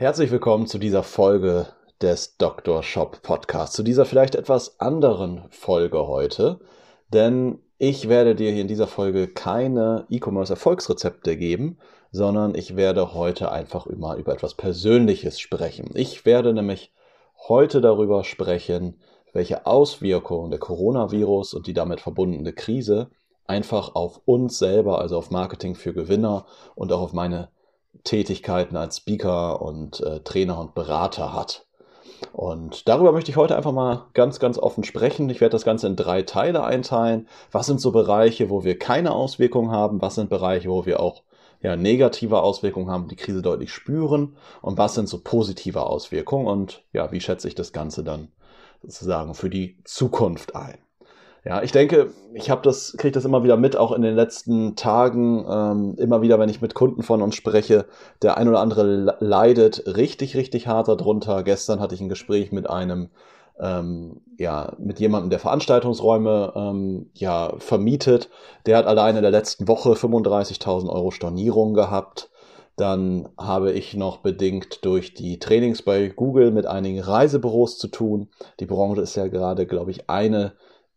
Herzlich willkommen zu dieser Folge des Dr. Shop Podcasts, zu dieser vielleicht etwas anderen Folge heute, denn ich werde dir hier in dieser Folge keine E-Commerce Erfolgsrezepte geben, sondern ich werde heute einfach immer über etwas Persönliches sprechen. Ich werde nämlich heute darüber sprechen, welche Auswirkungen der Coronavirus und die damit verbundene Krise einfach auf uns selber, also auf Marketing für Gewinner und auch auf meine Tätigkeiten als Speaker und äh, Trainer und Berater hat. Und darüber möchte ich heute einfach mal ganz, ganz offen sprechen. Ich werde das Ganze in drei Teile einteilen. Was sind so Bereiche, wo wir keine Auswirkungen haben? Was sind Bereiche, wo wir auch ja, negative Auswirkungen haben, die Krise deutlich spüren und was sind so positive Auswirkungen und ja, wie schätze ich das Ganze dann sozusagen für die Zukunft ein. Ja, ich denke, ich habe das, kriege das immer wieder mit, auch in den letzten Tagen, ähm, immer wieder, wenn ich mit Kunden von uns spreche, der ein oder andere leidet richtig, richtig hart darunter. Gestern hatte ich ein Gespräch mit einem ähm, ja, mit jemandem, der Veranstaltungsräume ähm, ja, vermietet. Der hat alleine in der letzten Woche 35.000 Euro Stornierung gehabt. Dann habe ich noch bedingt durch die Trainings bei Google mit einigen Reisebüros zu tun. Die Branche ist ja gerade, glaube ich, eine,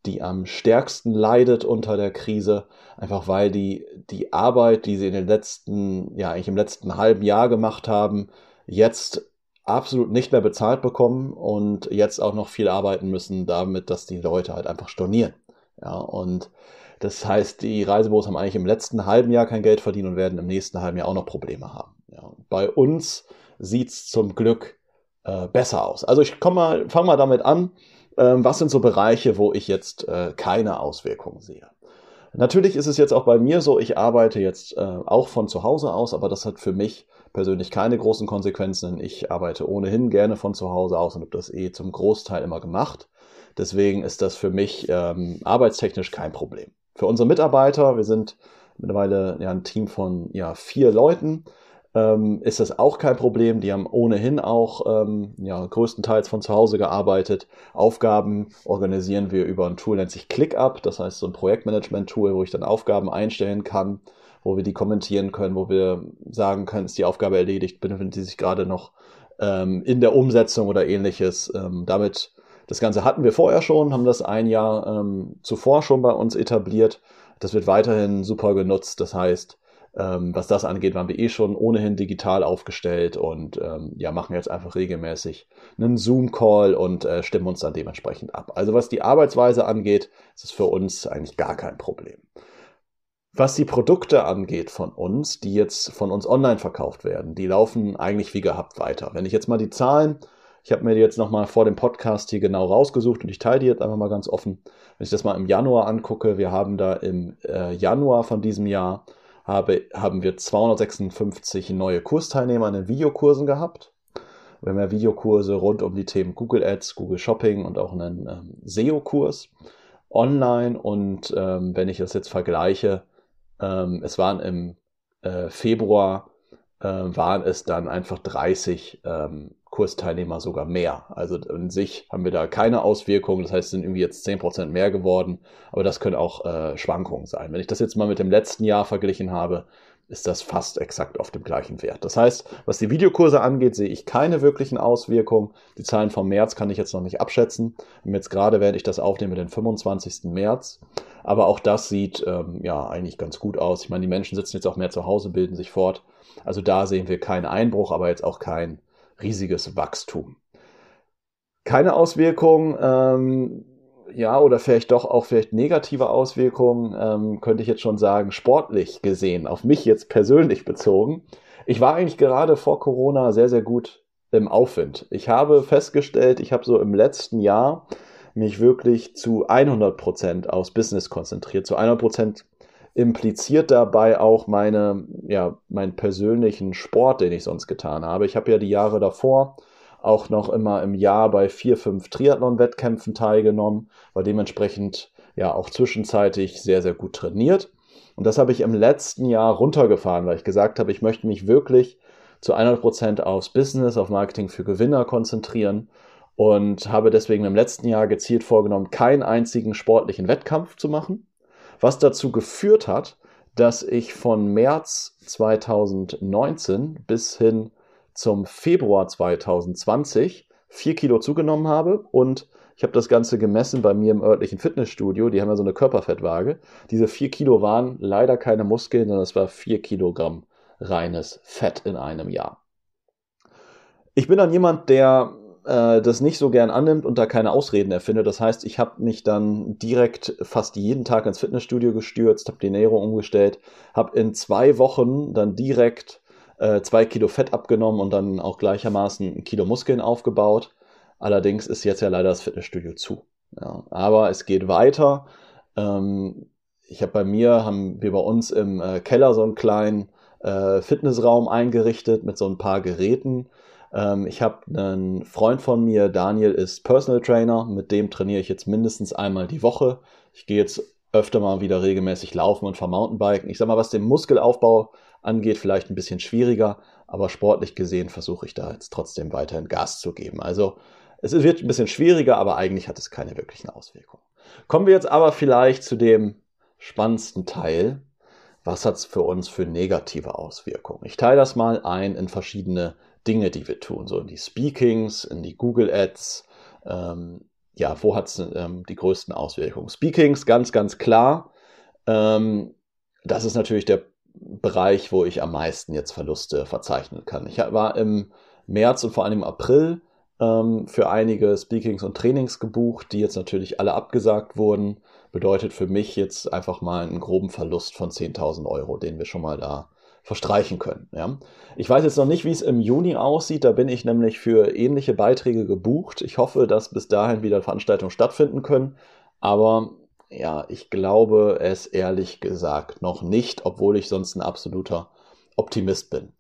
die am stärksten leidet unter der Krise, einfach weil die, die Arbeit, die sie in den letzten, ja, eigentlich im letzten halben Jahr gemacht haben, jetzt absolut nicht mehr bezahlt bekommen und jetzt auch noch viel arbeiten müssen damit, dass die Leute halt einfach stornieren. Ja, und das heißt, die Reisebüros haben eigentlich im letzten halben Jahr kein Geld verdient und werden im nächsten halben Jahr auch noch Probleme haben. Ja, bei uns sieht's zum Glück äh, besser aus. Also ich komme mal, fange mal damit an. Ähm, was sind so Bereiche, wo ich jetzt äh, keine Auswirkungen sehe? Natürlich ist es jetzt auch bei mir so, ich arbeite jetzt äh, auch von zu Hause aus, aber das hat für mich persönlich keine großen Konsequenzen. Ich arbeite ohnehin gerne von zu Hause aus und habe das eh zum Großteil immer gemacht. Deswegen ist das für mich ähm, arbeitstechnisch kein Problem. Für unsere Mitarbeiter, wir sind mittlerweile ja, ein Team von ja, vier Leuten, ähm, ist das auch kein Problem. Die haben ohnehin auch ähm, ja, größtenteils von zu Hause gearbeitet. Aufgaben organisieren wir über ein Tool, nennt sich ClickUp. Das heißt so ein Projektmanagement-Tool, wo ich dann Aufgaben einstellen kann wo wir die kommentieren können, wo wir sagen können, ist die Aufgabe erledigt, befindet sie sich gerade noch ähm, in der Umsetzung oder ähnliches. Ähm, damit, das Ganze hatten wir vorher schon, haben das ein Jahr ähm, zuvor schon bei uns etabliert. Das wird weiterhin super genutzt. Das heißt, ähm, was das angeht, waren wir eh schon ohnehin digital aufgestellt und ähm, ja, machen jetzt einfach regelmäßig einen Zoom-Call und äh, stimmen uns dann dementsprechend ab. Also was die Arbeitsweise angeht, ist es für uns eigentlich gar kein Problem. Was die Produkte angeht von uns, die jetzt von uns online verkauft werden, die laufen eigentlich wie gehabt weiter. Wenn ich jetzt mal die Zahlen, ich habe mir die jetzt nochmal vor dem Podcast hier genau rausgesucht und ich teile die jetzt einfach mal ganz offen. Wenn ich das mal im Januar angucke, wir haben da im äh, Januar von diesem Jahr habe, haben wir 256 neue Kursteilnehmer in den Videokursen gehabt. Wir haben ja Videokurse rund um die Themen Google Ads, Google Shopping und auch einen ähm, SEO-Kurs online. Und ähm, wenn ich das jetzt vergleiche, ähm, es waren im äh, Februar, äh, waren es dann einfach 30 ähm, Kursteilnehmer sogar mehr. Also in sich haben wir da keine Auswirkungen. Das heißt, es sind irgendwie jetzt 10% mehr geworden. Aber das können auch äh, Schwankungen sein. Wenn ich das jetzt mal mit dem letzten Jahr verglichen habe, ist das fast exakt auf dem gleichen Wert. Das heißt, was die Videokurse angeht, sehe ich keine wirklichen Auswirkungen. Die Zahlen vom März kann ich jetzt noch nicht abschätzen. Jetzt gerade werde ich das aufnehmen, den 25. März. Aber auch das sieht ähm, ja eigentlich ganz gut aus. Ich meine, die Menschen sitzen jetzt auch mehr zu Hause, bilden sich fort. Also da sehen wir keinen Einbruch, aber jetzt auch kein riesiges Wachstum. Keine Auswirkungen. Ähm, ja, oder vielleicht doch auch vielleicht negative Auswirkungen, ähm, könnte ich jetzt schon sagen, sportlich gesehen, auf mich jetzt persönlich bezogen. Ich war eigentlich gerade vor Corona sehr, sehr gut im Aufwind. Ich habe festgestellt, ich habe so im letzten Jahr mich wirklich zu 100 Prozent aufs Business konzentriert. Zu 100 Prozent impliziert dabei auch meine, ja, meinen persönlichen Sport, den ich sonst getan habe. Ich habe ja die Jahre davor auch noch immer im Jahr bei vier, fünf Triathlon-Wettkämpfen teilgenommen, war dementsprechend ja auch zwischenzeitlich sehr, sehr gut trainiert. Und das habe ich im letzten Jahr runtergefahren, weil ich gesagt habe, ich möchte mich wirklich zu 100 Prozent aufs Business, auf Marketing für Gewinner konzentrieren und habe deswegen im letzten Jahr gezielt vorgenommen, keinen einzigen sportlichen Wettkampf zu machen, was dazu geführt hat, dass ich von März 2019 bis hin zum Februar 2020 vier Kilo zugenommen habe und ich habe das Ganze gemessen bei mir im örtlichen Fitnessstudio. Die haben ja so eine Körperfettwaage. Diese vier Kilo waren leider keine Muskeln, sondern es war vier Kilogramm reines Fett in einem Jahr. Ich bin dann jemand, der äh, das nicht so gern annimmt und da keine Ausreden erfindet. Das heißt, ich habe mich dann direkt fast jeden Tag ins Fitnessstudio gestürzt, habe die Ernährung umgestellt, habe in zwei Wochen dann direkt äh, zwei Kilo Fett abgenommen und dann auch gleichermaßen ein Kilo Muskeln aufgebaut. Allerdings ist jetzt ja leider das Fitnessstudio zu. Ja, aber es geht weiter. Ähm, ich habe bei mir, haben wir bei uns im äh, Keller so einen kleinen äh, Fitnessraum eingerichtet mit so ein paar Geräten. Ähm, ich habe einen Freund von mir, Daniel ist Personal Trainer, mit dem trainiere ich jetzt mindestens einmal die Woche. Ich gehe jetzt öfter mal wieder regelmäßig laufen und fahre Mountainbiken. Ich sag mal, was den Muskelaufbau angeht, vielleicht ein bisschen schwieriger, aber sportlich gesehen versuche ich da jetzt trotzdem weiterhin Gas zu geben. Also es wird ein bisschen schwieriger, aber eigentlich hat es keine wirklichen Auswirkungen. Kommen wir jetzt aber vielleicht zu dem spannendsten Teil. Was hat es für uns für negative Auswirkungen? Ich teile das mal ein in verschiedene Dinge, die wir tun, so in die Speakings, in die Google Ads. Ähm, ja, wo hat es ähm, die größten Auswirkungen? Speakings, ganz, ganz klar. Ähm, das ist natürlich der Bereich, wo ich am meisten jetzt Verluste verzeichnen kann. Ich war im März und vor allem im April ähm, für einige Speakings und Trainings gebucht, die jetzt natürlich alle abgesagt wurden. Bedeutet für mich jetzt einfach mal einen groben Verlust von 10.000 Euro, den wir schon mal da verstreichen können. Ja. Ich weiß jetzt noch nicht, wie es im Juni aussieht. Da bin ich nämlich für ähnliche Beiträge gebucht. Ich hoffe, dass bis dahin wieder Veranstaltungen stattfinden können. Aber ja, ich glaube es ehrlich gesagt noch nicht, obwohl ich sonst ein absoluter Optimist bin.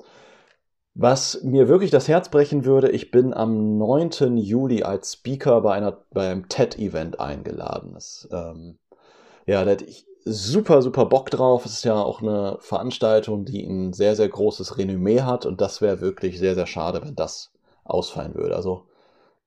Was mir wirklich das Herz brechen würde, ich bin am 9. Juli als Speaker bei, einer, bei einem TED-Event eingeladen. Das, ähm, ja, da hätte ich super, super Bock drauf. Es ist ja auch eine Veranstaltung, die ein sehr, sehr großes Renommee hat und das wäre wirklich sehr, sehr schade, wenn das ausfallen würde. Also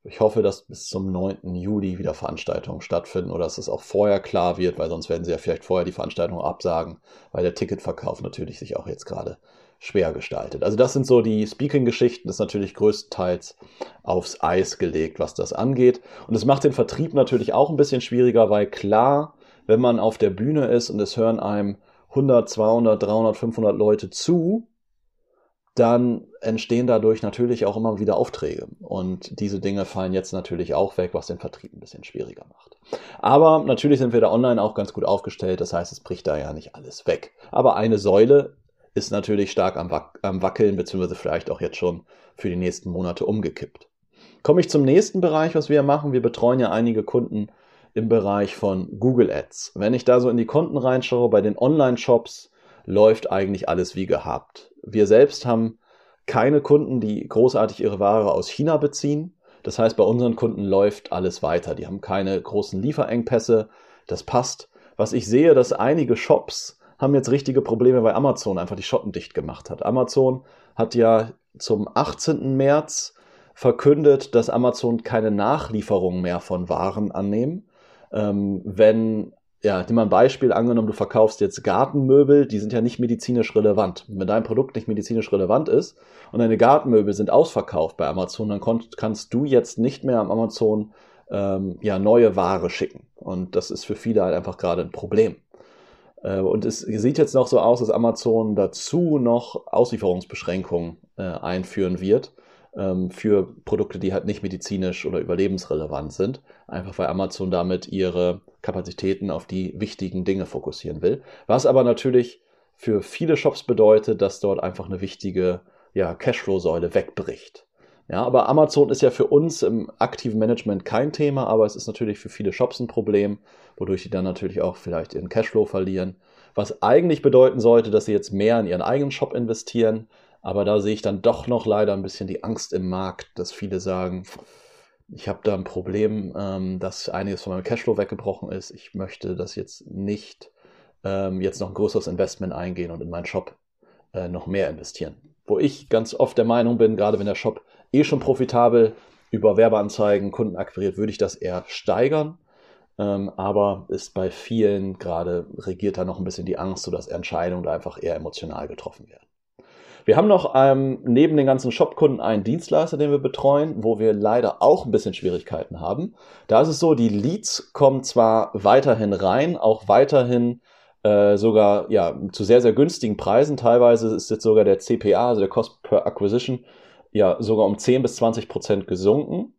ich hoffe, dass bis zum 9. Juli wieder Veranstaltungen stattfinden oder dass es auch vorher klar wird, weil sonst werden sie ja vielleicht vorher die Veranstaltung absagen, weil der Ticketverkauf natürlich sich auch jetzt gerade schwer gestaltet. Also das sind so die Speaking-Geschichten, ist natürlich größtenteils aufs Eis gelegt, was das angeht. Und es macht den Vertrieb natürlich auch ein bisschen schwieriger, weil klar, wenn man auf der Bühne ist und es hören einem 100, 200, 300, 500 Leute zu, dann entstehen dadurch natürlich auch immer wieder Aufträge. Und diese Dinge fallen jetzt natürlich auch weg, was den Vertrieb ein bisschen schwieriger macht. Aber natürlich sind wir da online auch ganz gut aufgestellt. Das heißt, es bricht da ja nicht alles weg. Aber eine Säule ist natürlich stark am, Wac am Wackeln, beziehungsweise vielleicht auch jetzt schon für die nächsten Monate umgekippt. Komme ich zum nächsten Bereich, was wir machen. Wir betreuen ja einige Kunden im Bereich von Google Ads. Wenn ich da so in die Konten reinschaue, bei den Online-Shops läuft eigentlich alles wie gehabt. Wir selbst haben keine Kunden, die großartig ihre Ware aus China beziehen. Das heißt, bei unseren Kunden läuft alles weiter. Die haben keine großen Lieferengpässe. Das passt. Was ich sehe, dass einige Shops haben jetzt richtige Probleme, weil Amazon einfach die Schotten dicht gemacht hat. Amazon hat ja zum 18. März verkündet, dass Amazon keine Nachlieferung mehr von Waren annehmen. Ähm, wenn, ja, nimm mal ein Beispiel, angenommen, du verkaufst jetzt Gartenmöbel, die sind ja nicht medizinisch relevant. Wenn dein Produkt nicht medizinisch relevant ist und deine Gartenmöbel sind ausverkauft bei Amazon, dann kannst du jetzt nicht mehr am Amazon ähm, ja, neue Ware schicken. Und das ist für viele halt einfach gerade ein Problem. Äh, und es sieht jetzt noch so aus, dass Amazon dazu noch Auslieferungsbeschränkungen äh, einführen wird ähm, für Produkte, die halt nicht medizinisch oder überlebensrelevant sind. Einfach weil Amazon damit ihre Kapazitäten auf die wichtigen Dinge fokussieren will. Was aber natürlich für viele Shops bedeutet, dass dort einfach eine wichtige ja, Cashflow-Säule wegbricht. Ja, aber Amazon ist ja für uns im aktiven Management kein Thema, aber es ist natürlich für viele Shops ein Problem, wodurch sie dann natürlich auch vielleicht ihren Cashflow verlieren. Was eigentlich bedeuten sollte, dass sie jetzt mehr in ihren eigenen Shop investieren, Aber da sehe ich dann doch noch leider ein bisschen die Angst im Markt, dass viele sagen, ich habe da ein Problem, ähm, dass einiges von meinem Cashflow weggebrochen ist. Ich möchte das jetzt nicht ähm, jetzt noch ein größeres Investment eingehen und in meinen Shop äh, noch mehr investieren. Wo ich ganz oft der Meinung bin, gerade wenn der Shop eh schon profitabel über Werbeanzeigen Kunden akquiriert, würde ich das eher steigern. Ähm, aber ist bei vielen gerade regiert da noch ein bisschen die Angst, sodass Entscheidungen da einfach eher emotional getroffen werden. Wir haben noch ähm, neben den ganzen Shopkunden einen Dienstleister, den wir betreuen, wo wir leider auch ein bisschen Schwierigkeiten haben. Da ist es so, die Leads kommen zwar weiterhin rein, auch weiterhin äh, sogar ja, zu sehr, sehr günstigen Preisen. Teilweise ist jetzt sogar der CPA, also der Cost per Acquisition, ja sogar um 10 bis 20 Prozent gesunken.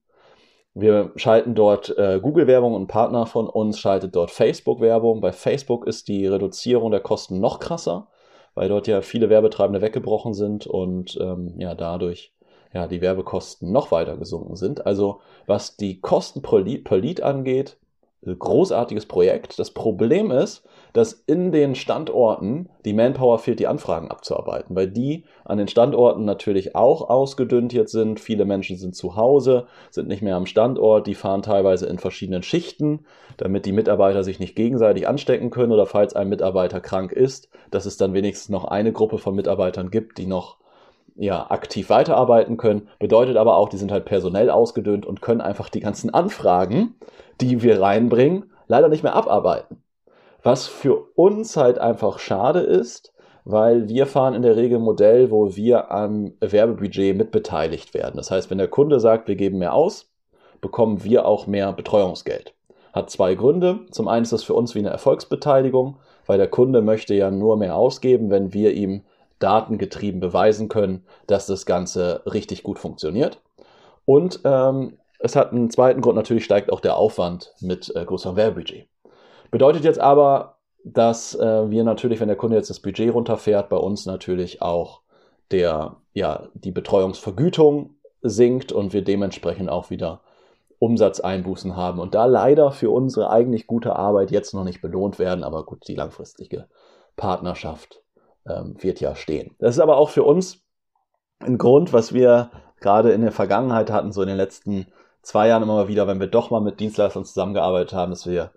Wir schalten dort äh, Google-Werbung und ein Partner von uns schaltet dort Facebook-Werbung. Bei Facebook ist die Reduzierung der Kosten noch krasser weil dort ja viele Werbetreibende weggebrochen sind und ähm, ja dadurch ja die Werbekosten noch weiter gesunken sind. Also was die Kosten per Lead, per Lead angeht, großartiges Projekt. Das Problem ist, dass in den Standorten die Manpower fehlt, die Anfragen abzuarbeiten, weil die an den Standorten natürlich auch ausgedünnt jetzt sind. Viele Menschen sind zu Hause, sind nicht mehr am Standort, die fahren teilweise in verschiedenen Schichten, damit die Mitarbeiter sich nicht gegenseitig anstecken können oder falls ein Mitarbeiter krank ist, dass es dann wenigstens noch eine Gruppe von Mitarbeitern gibt, die noch ja, aktiv weiterarbeiten können. Bedeutet aber auch, die sind halt personell ausgedünnt und können einfach die ganzen Anfragen, die wir reinbringen, leider nicht mehr abarbeiten. Was für uns halt einfach schade ist, weil wir fahren in der Regel ein Modell, wo wir am Werbebudget mitbeteiligt werden. Das heißt, wenn der Kunde sagt, wir geben mehr aus, bekommen wir auch mehr Betreuungsgeld. Hat zwei Gründe. Zum einen ist das für uns wie eine Erfolgsbeteiligung, weil der Kunde möchte ja nur mehr ausgeben, wenn wir ihm datengetrieben beweisen können, dass das Ganze richtig gut funktioniert. Und ähm, es hat einen zweiten Grund, natürlich steigt auch der Aufwand mit äh, größerem Werbebudget. Bedeutet jetzt aber, dass äh, wir natürlich, wenn der Kunde jetzt das Budget runterfährt, bei uns natürlich auch der, ja, die Betreuungsvergütung sinkt und wir dementsprechend auch wieder Umsatzeinbußen haben und da leider für unsere eigentlich gute Arbeit jetzt noch nicht belohnt werden, aber gut, die langfristige Partnerschaft ähm, wird ja stehen. Das ist aber auch für uns ein Grund, was wir gerade in der Vergangenheit hatten, so in den letzten zwei Jahren immer mal wieder, wenn wir doch mal mit Dienstleistern zusammengearbeitet haben, dass wir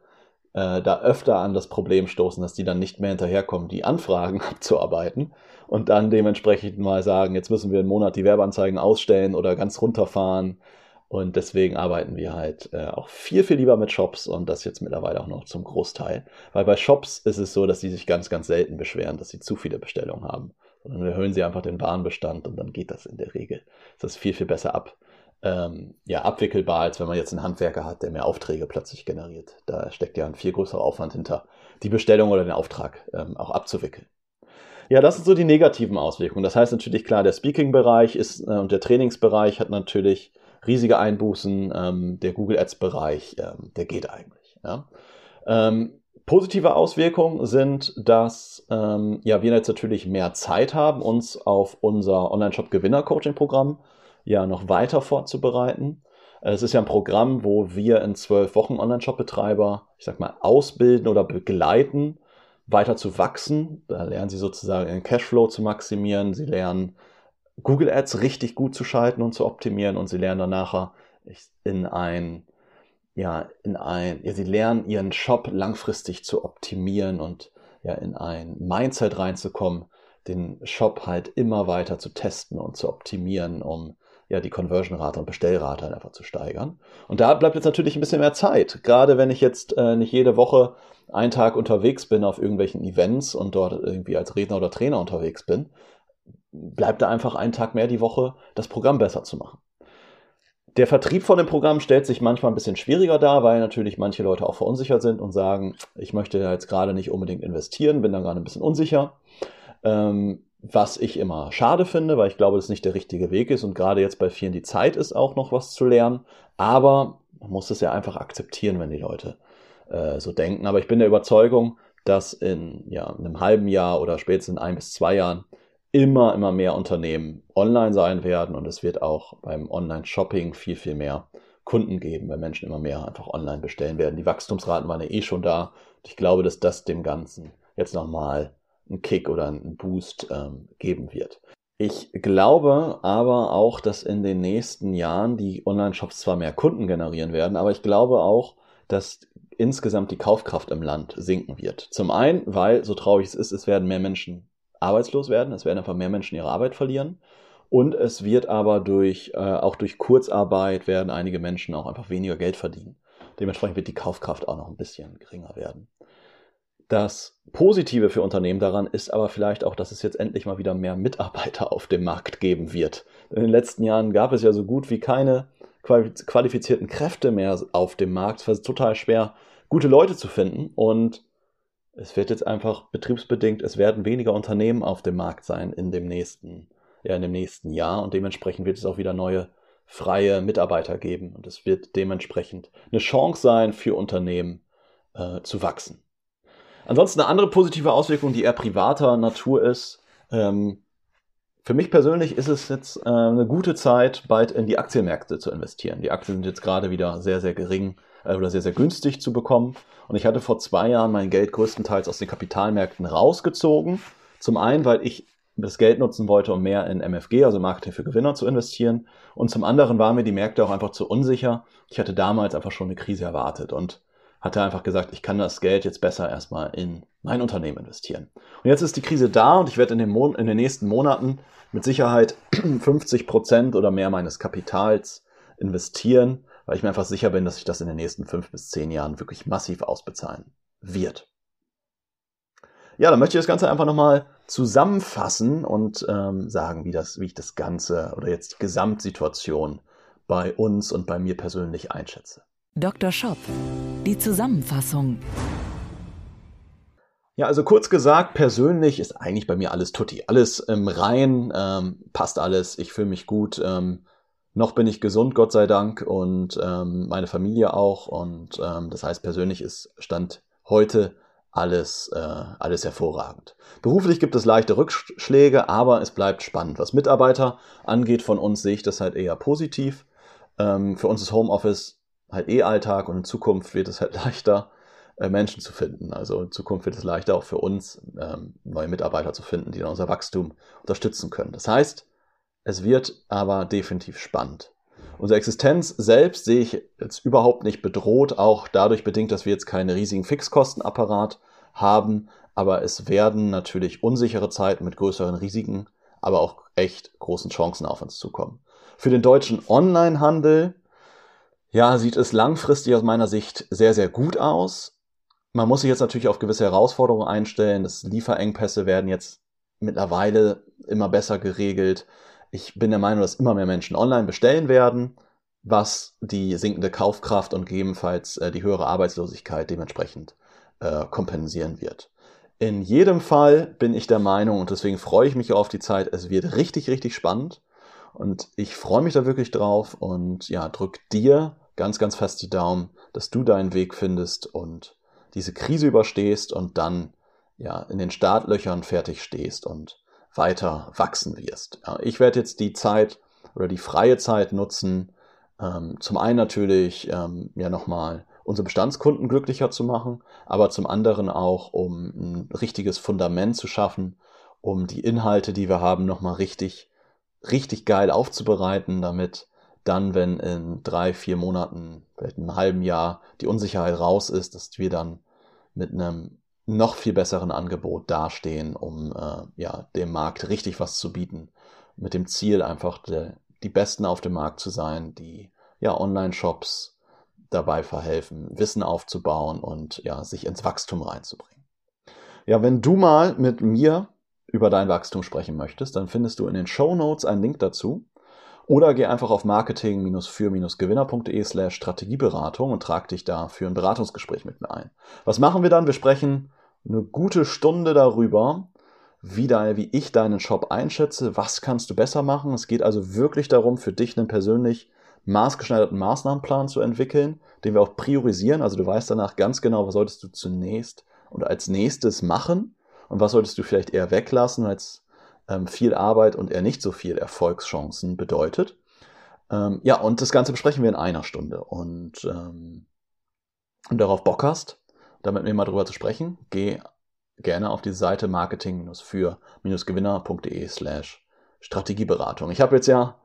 äh, da öfter an das Problem stoßen, dass die dann nicht mehr hinterherkommen, die Anfragen abzuarbeiten und dann dementsprechend mal sagen, jetzt müssen wir einen Monat die Werbeanzeigen ausstellen oder ganz runterfahren. Und deswegen arbeiten wir halt äh, auch viel, viel lieber mit Shops und das jetzt mittlerweile auch noch zum Großteil. Weil bei Shops ist es so, dass die sich ganz, ganz selten beschweren, dass sie zu viele Bestellungen haben. Sondern erhöhen sie einfach den Warenbestand und dann geht das in der Regel. Das ist viel, viel besser ab ähm, ja, abwickelbar, als wenn man jetzt einen Handwerker hat, der mehr Aufträge plötzlich generiert. Da steckt ja ein viel größerer Aufwand hinter, die Bestellung oder den Auftrag ähm, auch abzuwickeln. Ja, das sind so die negativen Auswirkungen. Das heißt natürlich klar, der Speaking-Bereich ist äh, und der Trainingsbereich hat natürlich riesige Einbußen. Ähm, der Google Ads-Bereich, ähm, der geht eigentlich. Ja. Ähm, positive Auswirkungen sind, dass ähm, ja, wir jetzt natürlich mehr Zeit haben, uns auf unser Online-Shop-Gewinner-Coaching-Programm ja noch weiter vorzubereiten. Es ist ja ein Programm, wo wir in zwölf Wochen Online-Shop-Betreiber, ich sag mal, ausbilden oder begleiten, weiter zu wachsen. Da lernen sie sozusagen ihren Cashflow zu maximieren. Sie lernen Google Ads richtig gut zu schalten und zu optimieren und sie lernen dann nachher in ein, ja, in ein, ja, sie lernen ihren Shop langfristig zu optimieren und ja, in ein Mindset reinzukommen, den Shop halt immer weiter zu testen und zu optimieren, um ja die Conversion-Rate und Bestellrate halt einfach zu steigern. Und da bleibt jetzt natürlich ein bisschen mehr Zeit. Gerade wenn ich jetzt äh, nicht jede Woche einen Tag unterwegs bin auf irgendwelchen Events und dort irgendwie als Redner oder Trainer unterwegs bin, bleibt da einfach einen Tag mehr die Woche, das Programm besser zu machen. Der Vertrieb von dem Programm stellt sich manchmal ein bisschen schwieriger dar, weil natürlich manche Leute auch verunsichert sind und sagen, ich möchte jetzt gerade nicht unbedingt investieren, bin dann gerade ein bisschen unsicher. Ähm, was ich immer schade finde, weil ich glaube, dass nicht der richtige Weg ist und gerade jetzt bei vielen die Zeit ist, auch noch was zu lernen. Aber man muss es ja einfach akzeptieren, wenn die Leute äh, so denken. Aber ich bin der Überzeugung, dass in ja, einem halben Jahr oder spätestens in ein bis zwei Jahren immer, immer mehr Unternehmen online sein werden und es wird auch beim Online-Shopping viel, viel mehr Kunden geben, weil Menschen immer mehr einfach online bestellen werden. Die Wachstumsraten waren ja eh schon da. Ich glaube, dass das dem Ganzen jetzt nochmal einen Kick oder einen Boost ähm, geben wird. Ich glaube aber auch, dass in den nächsten Jahren die Online-Shops zwar mehr Kunden generieren werden, aber ich glaube auch, dass insgesamt die Kaufkraft im Land sinken wird. Zum einen, weil, so traurig es ist, es werden mehr Menschen arbeitslos werden, es werden einfach mehr Menschen ihre Arbeit verlieren. Und es wird aber durch, äh, auch durch Kurzarbeit werden einige Menschen auch einfach weniger Geld verdienen. Dementsprechend wird die Kaufkraft auch noch ein bisschen geringer werden. Das Positive für Unternehmen daran ist aber vielleicht auch, dass es jetzt endlich mal wieder mehr Mitarbeiter auf dem Markt geben wird. In den letzten Jahren gab es ja so gut wie keine qualifizierten Kräfte mehr auf dem Markt. Es war total schwer, gute Leute zu finden. Und es wird jetzt einfach betriebsbedingt, es werden weniger Unternehmen auf dem Markt sein in dem nächsten, ja, in dem nächsten Jahr. Und dementsprechend wird es auch wieder neue freie Mitarbeiter geben. Und es wird dementsprechend eine Chance sein für Unternehmen äh, zu wachsen. Ansonsten eine andere positive Auswirkung, die eher privater Natur ist. Ähm, für mich persönlich ist es jetzt äh, eine gute Zeit, bald in die Aktienmärkte zu investieren. Die Aktien sind jetzt gerade wieder sehr, sehr gering oder sehr, sehr günstig zu bekommen. Und ich hatte vor zwei Jahren mein Geld größtenteils aus den Kapitalmärkten rausgezogen. Zum einen, weil ich das Geld nutzen wollte, um mehr in MFG, also Marketing für Gewinner, zu investieren. Und zum anderen waren mir die Märkte auch einfach zu unsicher. Ich hatte damals einfach schon eine Krise erwartet und hatte einfach gesagt, ich kann das Geld jetzt besser erstmal in mein Unternehmen investieren. Und jetzt ist die Krise da und ich werde in den, Mon in den nächsten Monaten mit Sicherheit 50 Prozent oder mehr meines Kapitals investieren, weil ich mir einfach sicher bin, dass sich das in den nächsten fünf bis zehn Jahren wirklich massiv ausbezahlen wird. Ja, dann möchte ich das Ganze einfach nochmal zusammenfassen und ähm, sagen, wie, das, wie ich das Ganze oder jetzt die Gesamtsituation bei uns und bei mir persönlich einschätze. Dr. Schopp, die Zusammenfassung. Ja, also kurz gesagt, persönlich ist eigentlich bei mir alles tutti. Alles im Rein, ähm, passt alles, ich fühle mich gut. Ähm, noch bin ich gesund, Gott sei Dank, und ähm, meine Familie auch. Und ähm, das heißt, persönlich ist Stand heute alles, äh, alles hervorragend. Beruflich gibt es leichte Rückschläge, aber es bleibt spannend. Was Mitarbeiter angeht, von uns sehe ich das halt eher positiv. Ähm, für uns ist Homeoffice halt eh Alltag und in Zukunft wird es halt leichter. Äh, Menschen zu finden. Also in Zukunft wird es leichter auch für uns, ähm, neue Mitarbeiter zu finden, die dann unser Wachstum unterstützen können. Das heißt, es wird aber definitiv spannend. Unsere Existenz selbst sehe ich jetzt überhaupt nicht bedroht, auch dadurch bedingt, dass wir jetzt keine riesigen Fixkostenapparat haben, aber es werden natürlich unsichere Zeiten mit größeren Risiken, aber auch echt großen Chancen auf uns zukommen. Für den deutschen Onlinehandel ja, sieht es langfristig aus meiner Sicht sehr, sehr gut aus. Man muss sich jetzt natürlich auf gewisse Herausforderungen einstellen. Das Lieferengpässe werden jetzt mittlerweile immer besser geregelt. Ich bin der Meinung, dass immer mehr Menschen online bestellen werden, was die sinkende Kaufkraft und gegebenenfalls äh, die höhere Arbeitslosigkeit dementsprechend äh, kompensieren wird. In jedem Fall bin ich der Meinung, und deswegen freue ich mich auf die Zeit, es wird richtig, richtig spannend. Und ich freue mich da wirklich drauf und ja, drück dir ganz, ganz fest die Daumen, dass du deinen Weg findest und diese Krise überstehst und dann ja in den Startlöchern fertig stehst und weiter wachsen wirst. Ich werde jetzt die Zeit oder die freie Zeit nutzen, ähm, zum einen natürlich ähm, ja nochmal unsere Bestandskunden glücklicher zu machen, aber zum anderen auch, um ein richtiges Fundament zu schaffen, um die Inhalte, die wir haben, nochmal richtig, richtig geil aufzubereiten, damit dann, wenn in drei, vier Monaten, vielleicht einem halben Jahr die Unsicherheit raus ist, dass wir dann mit einem noch viel besseren Angebot dastehen, um äh, ja, dem Markt richtig was zu bieten. Mit dem Ziel, einfach de, die Besten auf dem Markt zu sein, die ja Online-Shops dabei verhelfen, Wissen aufzubauen und ja, sich ins Wachstum reinzubringen. Ja, wenn du mal mit mir über dein Wachstum sprechen möchtest, dann findest du in den Show Notes einen Link dazu. Oder geh einfach auf marketing-für-gewinner.de slash Strategieberatung und trag dich da für ein Beratungsgespräch mit mir ein. Was machen wir dann? Wir sprechen eine gute Stunde darüber, wie, dein, wie ich deinen Shop einschätze, was kannst du besser machen. Es geht also wirklich darum, für dich einen persönlich maßgeschneiderten Maßnahmenplan zu entwickeln, den wir auch priorisieren. Also du weißt danach ganz genau, was solltest du zunächst und als nächstes machen und was solltest du vielleicht eher weglassen, weil es ähm, viel Arbeit und eher nicht so viel Erfolgschancen bedeutet. Ähm, ja, und das Ganze besprechen wir in einer Stunde. Und ähm, wenn du darauf Bock hast, damit mir mal drüber zu sprechen, geh gerne auf die Seite marketing-für-gewinner.de slash Strategieberatung. Ich habe jetzt ja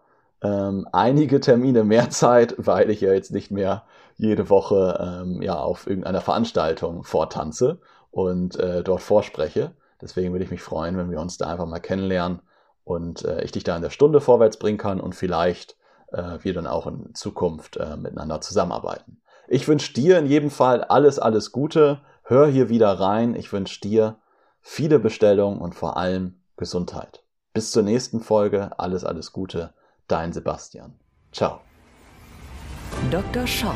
ähm, einige Termine mehr Zeit, weil ich ja jetzt nicht mehr jede Woche ähm, ja auf irgendeiner Veranstaltung vortanze und äh, dort vorspreche. Deswegen würde ich mich freuen, wenn wir uns da einfach mal kennenlernen und äh, ich dich da in der Stunde vorwärts bringen kann und vielleicht äh, wir dann auch in Zukunft äh, miteinander zusammenarbeiten. Ich wünsche dir in jedem Fall alles, alles Gute. Hör hier wieder rein. Ich wünsche dir viele Bestellungen und vor allem Gesundheit. Bis zur nächsten Folge. Alles, alles Gute. Dein Sebastian. Ciao. Dr. Shop,